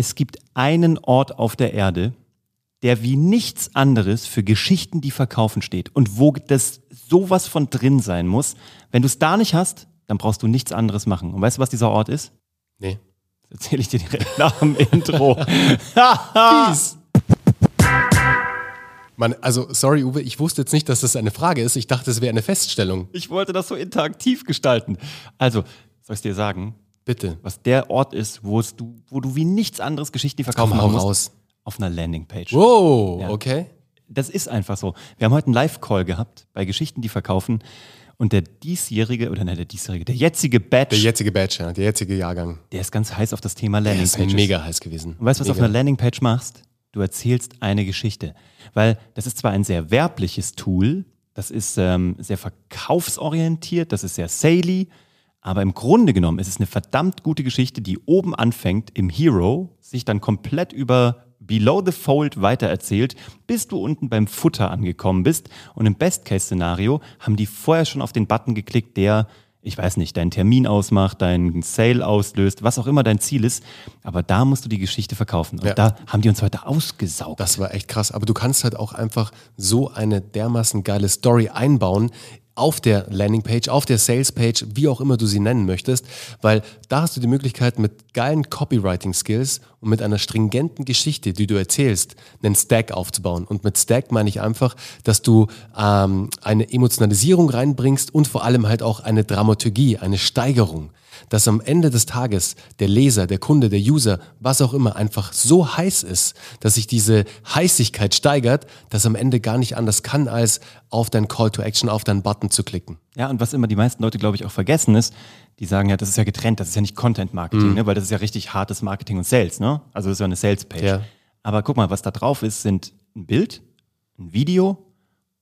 Es gibt einen Ort auf der Erde, der wie nichts anderes für Geschichten, die verkaufen steht und wo das sowas von drin sein muss. Wenn du es da nicht hast, dann brauchst du nichts anderes machen. Und weißt du, was dieser Ort ist? Nee. Das erzähle ich dir direkt nach dem Intro. Fies. Man, also, sorry, Uwe, ich wusste jetzt nicht, dass das eine Frage ist. Ich dachte, es wäre eine Feststellung. Ich wollte das so interaktiv gestalten. Also, soll ich dir sagen, Bitte. was der Ort ist, wo, es du, wo du wie nichts anderes Geschichten verkaufen Komm, musst? raus. Auf einer Landingpage. Wow, Ja. okay. Das ist einfach so. Wir haben heute einen Live-Call gehabt bei Geschichten, die verkaufen. Und der diesjährige, oder nein, der diesjährige, der jetzige Batch, Der jetzige Batch, ja, der jetzige Jahrgang. der ist ganz heiß auf das Thema Der ist mega heiß gewesen. Und weißt du, was du auf einer Landingpage machst? Du erzählst eine Geschichte. Weil das ist zwar ein sehr werbliches Tool, das ist ähm, sehr verkaufsorientiert, das ist sehr saley, aber im Grunde genommen ist es eine verdammt gute Geschichte, die oben anfängt im Hero, sich dann komplett über Below the Fold weitererzählt, bis du unten beim Futter angekommen bist. Und im Best-Case-Szenario haben die vorher schon auf den Button geklickt, der ich weiß nicht, deinen Termin ausmacht, deinen Sale auslöst, was auch immer dein Ziel ist. Aber da musst du die Geschichte verkaufen. Und Ja. da haben die uns heute ausgesaugt. Das war echt krass. Aber du kannst halt auch einfach so eine dermaßen geile Story einbauen auf der Landingpage, auf der Salespage, wie auch immer du sie nennen möchtest, weil da hast du die Möglichkeit mit geilen Copywriting-Skills und mit einer stringenten Geschichte, die du erzählst, einen Stack aufzubauen. Und mit Stack meine ich einfach, dass du ähm, eine Emotionalisierung reinbringst und vor allem halt auch eine Dramaturgie, eine Steigerung dass am Ende des Tages der Leser, der Kunde, der User, was auch immer, einfach so heiß ist, dass sich diese Heißigkeit steigert, dass am Ende gar nicht anders kann, als auf dein Call to Action, auf deinen Button zu klicken. Ja, und was immer die meisten Leute, glaube ich, auch vergessen ist, die sagen ja, das ist ja getrennt, das ist ja nicht Content Marketing, ne? weil das ist ja richtig hartes Marketing und Sales, ne? Also das ist ja eine Sales Page. Ja. Aber guck mal, was da drauf ist, sind ein Bild, ein Video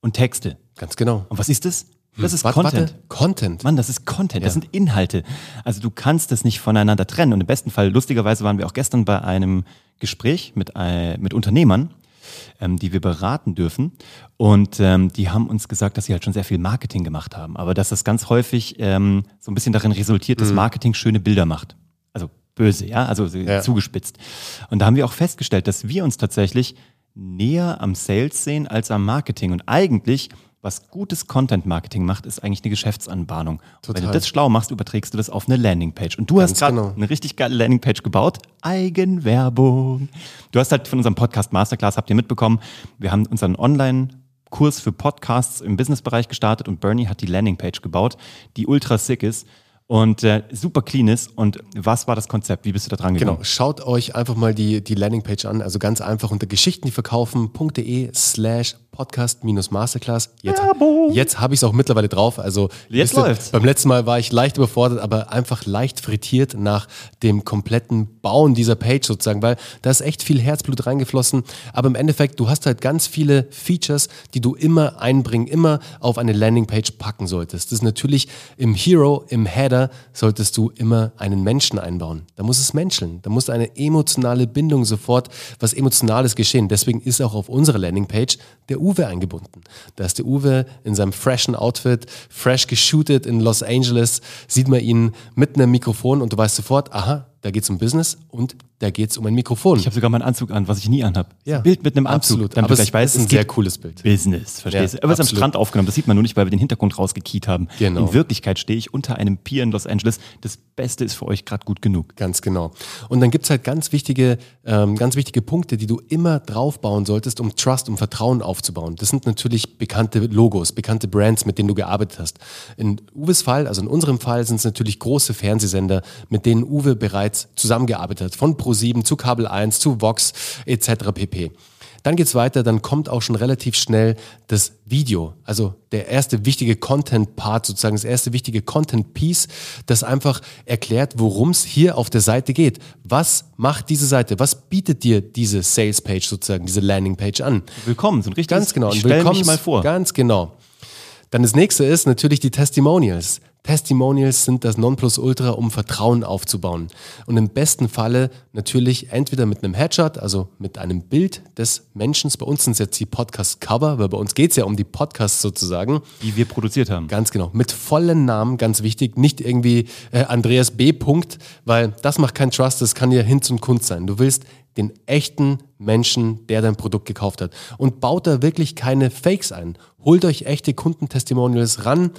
und Texte. Ganz genau. Und was ist das? Das ist Warte, Content. Warte. Content. Mann, das ist Content, das sind Inhalte. Also du kannst das nicht voneinander trennen. Und im besten Fall, lustigerweise waren wir auch gestern bei einem Gespräch mit, äh, mit Unternehmern, ähm, die wir beraten dürfen. Und ähm, die haben uns gesagt, dass sie halt schon sehr viel Marketing gemacht haben. Aber dass das ganz häufig ähm, so ein bisschen darin resultiert, dass Marketing schöne Bilder macht. Also böse, ja, also Ja. zugespitzt. Und da haben wir auch festgestellt, dass wir uns tatsächlich näher am Sales sehen als am Marketing. Und eigentlich, was gutes Content-Marketing macht, ist eigentlich eine Geschäftsanbahnung. Wenn du das schlau machst, überträgst du das auf eine Landingpage. Und du hast Ganz gerade genau. eine richtig geile Landingpage gebaut. Eigenwerbung. Du hast halt von unserem Podcast Masterclass, habt ihr mitbekommen, wir haben unseren Online- Kurs für Podcasts im Businessbereich gestartet und Bernie hat die Landingpage gebaut, die ultra sick ist und äh, super clean ist. Und was war das Konzept? Wie bist du da dran gegangen? Genau, schaut euch einfach mal die, die Landingpage an. Also ganz einfach unter geschichtendieverkaufen.de slash podcast-masterclass. Jetzt, jetzt habe ich es auch mittlerweile drauf. Also Jetzt ihr, läuft's. beim letzten Mal war ich leicht überfordert, aber einfach leicht frittiert nach dem kompletten Bauen dieser Page sozusagen, weil da ist echt viel Herzblut reingeflossen. Aber im Endeffekt, du hast halt ganz viele Features, die du immer einbringen, immer auf eine Landingpage packen solltest. Das ist natürlich im Hero, im Header solltest du immer einen Menschen einbauen. Da muss es menscheln. Da muss eine emotionale Bindung sofort, was Emotionales geschehen. Deswegen ist auch auf unserer Landingpage der Uwe eingebunden. Da ist der Uwe in seinem freshen Outfit, fresh geshootet in Los Angeles, sieht man ihn mit einem Mikrofon und du weißt sofort, aha, da geht es um Business und da geht es um ein Mikrofon. Ich habe sogar meinen Anzug an, was ich nie anhab. Ja, Ein Bild mit einem Anzug, absolut. damit Aber es gleich weißt, ist ein es sehr cooles Bild. Business, verstehst Ja, du? Aber es ist am. Strand aufgenommen, das sieht man nur nicht, weil wir den Hintergrund rausgekiet haben. Genau. In Wirklichkeit stehe ich unter einem Pier in Los Angeles. Das Beste ist für euch gerade gut genug. Ganz genau. Und dann gibt's halt ganz wichtige, ähm, ganz wichtige Punkte, die du immer draufbauen solltest, um Trust, um Vertrauen aufzubauen. Das sind natürlich bekannte Logos, bekannte Brands, mit denen du gearbeitet hast. In Uwes Fall, also in unserem Fall, sind es natürlich große Fernsehsender, mit denen Uwe bereits zusammengearbeitet hat. Von Pro7 zu Kabel 1 zu Vox etc. pp. Dann geht's weiter, dann kommt auch schon relativ schnell das Video, also der erste wichtige Content-Part sozusagen, das erste wichtige Content-Piece, das einfach erklärt, worum es hier auf der Seite geht. Was macht diese Seite? Was bietet dir diese Sales-Page sozusagen, diese Landing-Page an? Willkommen, so ein richtiges Ganz genau. Ich stell mich mal vor. Ganz genau. Dann das nächste ist natürlich die Testimonials. Testimonials sind das Nonplusultra, um Vertrauen aufzubauen. Und im besten Falle natürlich entweder mit einem Headshot, also mit einem Bild des Menschen. Bei uns sind es jetzt die Podcast-Cover, weil bei uns geht es ja um die Podcasts sozusagen. Die wir produziert haben. Ganz genau. Mit vollen Namen, ganz wichtig. Nicht irgendwie äh, Andreas B. Punkt, weil das macht kein Trust, das kann ja Hinz und Kunst sein. Du willst den echten Menschen, der dein Produkt gekauft hat. Und baut da wirklich keine Fakes ein. Holt euch echte Kundentestimonials ran.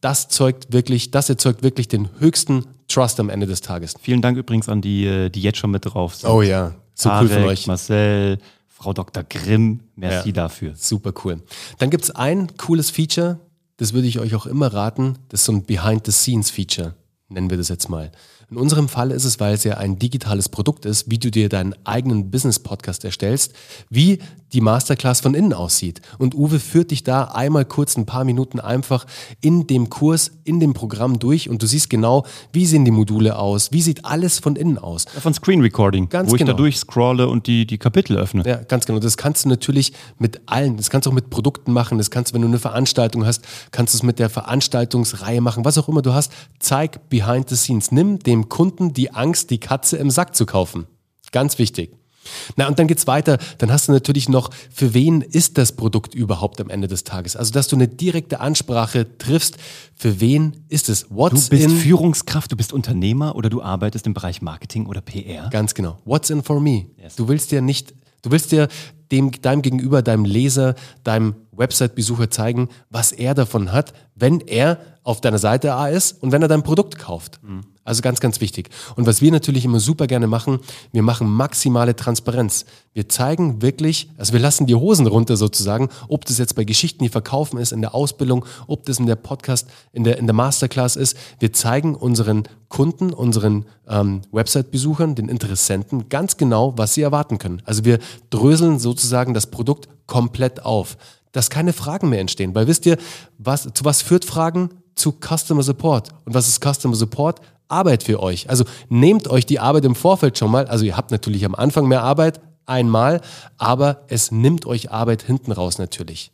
Das zeugt wirklich, das erzeugt wirklich den höchsten Trust am Ende des Tages. Vielen Dank übrigens an die, äh, die jetzt schon mit drauf sind. Oh ja, so Tarek, cool von euch. Marcel, Frau Dr. Grimm, merci Ja. dafür. Super cool. Dann gibt es ein cooles Feature, das würde ich euch auch immer raten. Das ist so ein Behind-the-Scenes-Feature, nennen wir das jetzt mal. In unserem Fall ist es, weil es ja ein digitales Produkt ist, wie du dir deinen eigenen Business-Podcast erstellst, wie die Masterclass von innen aussieht. Und Uwe führt dich da einmal kurz ein paar Minuten einfach in dem Kurs, in dem Programm durch und du siehst genau, wie sehen die Module aus, wie sieht alles von innen aus. Von Screen Recording, Ganz wo ich genau. da durchscrolle und die, die Kapitel öffne. Ja, ganz genau. Das kannst du natürlich mit allen, das kannst du auch mit Produkten machen, das kannst du, wenn du eine Veranstaltung hast, kannst du es mit der Veranstaltungsreihe machen, was auch immer du hast. Zeig behind the scenes. Nimm dem Kunden die Angst, die Katze im Sack zu kaufen. Ganz wichtig. Na, und dann geht's weiter. Dann hast du natürlich noch, für wen ist das Produkt überhaupt am Ende des Tages? Also, dass du eine direkte Ansprache triffst. Für wen ist es? Du What's bist in? Führungskraft, du bist Unternehmer oder du arbeitest im Bereich Marketing oder PR. Ganz genau. What's in for me? Yes. Du willst dir nicht, du willst dir dem, deinem Gegenüber, deinem Leser, deinem Website-Besucher zeigen, was er davon hat, wenn er auf deiner Seite A ist und wenn er dein Produkt kauft. Also ganz, ganz wichtig. Und was wir natürlich immer super gerne machen, wir machen maximale Transparenz. Wir zeigen wirklich, also wir lassen die Hosen runter sozusagen, ob das jetzt bei Geschichten, die verkaufen ist, in der Ausbildung, ob das in der Podcast, in der, in der Masterclass ist. Wir zeigen unseren Kunden, unseren ähm, Website-Besuchern, den Interessenten ganz genau, was sie erwarten können. Also wir dröseln sozusagen das Produkt komplett auf, dass keine Fragen mehr entstehen. Weil wisst ihr, was, zu was führt Fragen? Zu Customer Support. Und was ist Customer Support? Arbeit für euch. Also nehmt euch die Arbeit im Vorfeld schon mal. Also ihr habt natürlich am Anfang mehr Arbeit, einmal, aber es nimmt euch Arbeit hinten raus natürlich.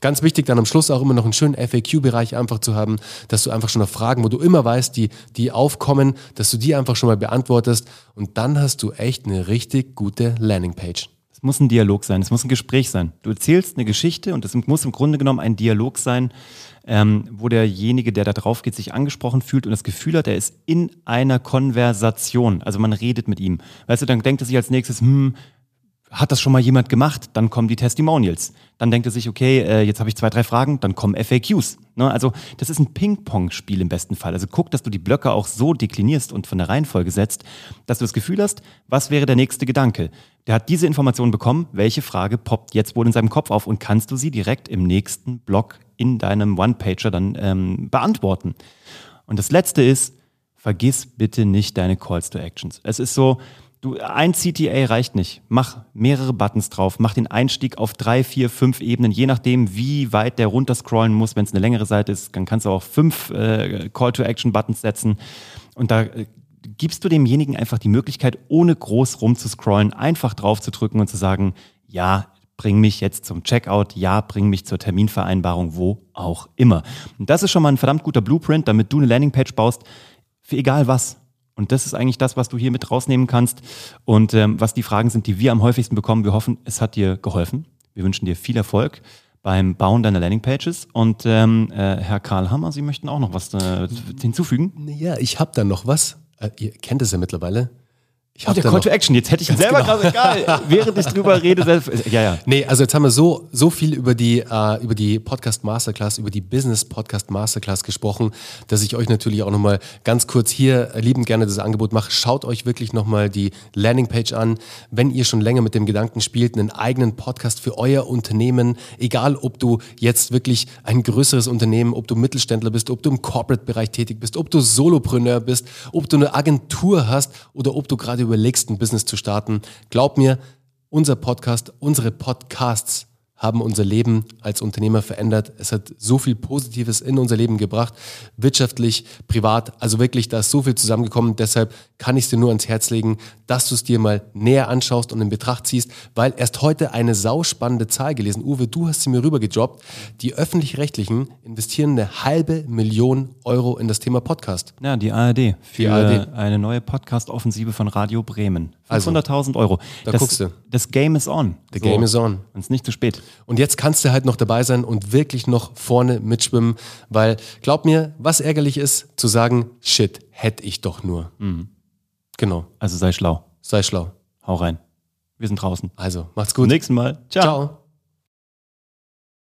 Ganz wichtig, dann am Schluss auch immer noch einen schönen FAQ-Bereich einfach zu haben, dass du einfach schon noch Fragen, wo du immer weißt, die, die aufkommen, dass du die einfach schon mal beantwortest und dann hast du echt eine richtig gute Landingpage. Es muss ein Dialog sein, es muss ein Gespräch sein. Du erzählst eine Geschichte und es muss im Grunde genommen ein Dialog sein, ähm, wo derjenige, der da drauf geht, sich angesprochen fühlt und das Gefühl hat, er ist in einer Konversation. Also man redet mit ihm. Weißt du, dann denkt er sich als nächstes, hm, hat das schon mal jemand gemacht? Dann kommen die Testimonials. Dann denkt er sich, okay, äh, jetzt habe ich zwei, drei Fragen, dann kommen FAQs. Ne? Also das ist ein Ping-Pong-Spiel im besten Fall. Also guck, dass du die Blöcke auch so deklinierst und von der Reihenfolge setzt, dass du das Gefühl hast, was wäre der nächste Gedanke? Der hat diese Information bekommen, welche Frage poppt jetzt wohl in seinem Kopf auf und kannst du sie direkt im nächsten Block in deinem One-Pager dann ähm, beantworten. Und das Letzte ist, vergiss bitte nicht deine Calls to Actions. Es ist so, du, ein CTA reicht nicht. Mach mehrere Buttons drauf, mach den Einstieg auf drei, vier, fünf Ebenen, je nachdem, wie weit der runterscrollen muss. Wenn es eine längere Seite ist, dann kannst du auch fünf äh, Call to Action Buttons setzen. Und da äh, gibst du demjenigen einfach die Möglichkeit, ohne groß rumzuscrollen, einfach drauf zu drücken und zu sagen, ja, bring mich jetzt zum Checkout, ja, bring mich zur Terminvereinbarung, wo auch immer. Und das ist schon mal ein verdammt guter Blueprint, damit du eine Landingpage baust, für egal was. Und das ist eigentlich das, was du hier mit rausnehmen kannst und ähm, was die Fragen sind, die wir am häufigsten bekommen. Wir hoffen, es hat dir geholfen. Wir wünschen dir viel Erfolg beim Bauen deiner Landingpages. Und ähm, äh, Herr Karl Hammer, Sie möchten auch noch was äh, hinzufügen? Ja, ich habe da noch was. Äh, ihr kennt es ja mittlerweile. Ich Oh, der Call noch- to Action. Jetzt hätte ich ihn selber genau. gerade egal. Während ich drüber rede, selbst, ja, ja. Nee, also jetzt haben wir so, so viel über die, äh, über die Podcast Masterclass, über die Business Podcast Masterclass gesprochen, dass ich euch natürlich auch nochmal ganz kurz hier liebend gerne das Angebot mache. Schaut euch wirklich nochmal die Landingpage an. Wenn ihr schon länger mit dem Gedanken spielt, einen eigenen Podcast für euer Unternehmen, egal ob du jetzt wirklich ein größeres Unternehmen, ob du Mittelständler bist, ob du im Corporate-Bereich tätig bist, ob du Solopreneur bist, ob du eine Agentur hast oder ob du gerade überlegst, ein Business zu starten. Glaub mir, unser Podcast, unsere Podcasts haben unser Leben als Unternehmer verändert. Es hat so viel Positives in unser Leben gebracht, wirtschaftlich, privat. Also wirklich, da ist so viel zusammengekommen. Deshalb kann ich es dir nur ans Herz legen, dass du es dir mal näher anschaust und in Betracht ziehst, weil erst heute eine sauspannende Zahl gelesen. Uwe, du hast sie mir rübergedroppt. Die öffentlich-rechtlichen investieren eine halbe Million Euro in das Thema Podcast. Ja, die ARD für Die ARD. eine neue Podcast-Offensive von Radio Bremen. Also, 500.000 Euro. da das, guckst du. Das Game is on. The game is on. Und es ist nicht zu spät. Und jetzt kannst du halt noch dabei sein und wirklich noch vorne mitschwimmen, weil glaub mir, was ärgerlich ist, zu sagen, shit, hätte ich doch nur. Genau, Also sei schlau. sei schlau. Hau rein. Wir sind draußen. Also, macht's Zum gut. nächsten Mal. Ciao. Ciao.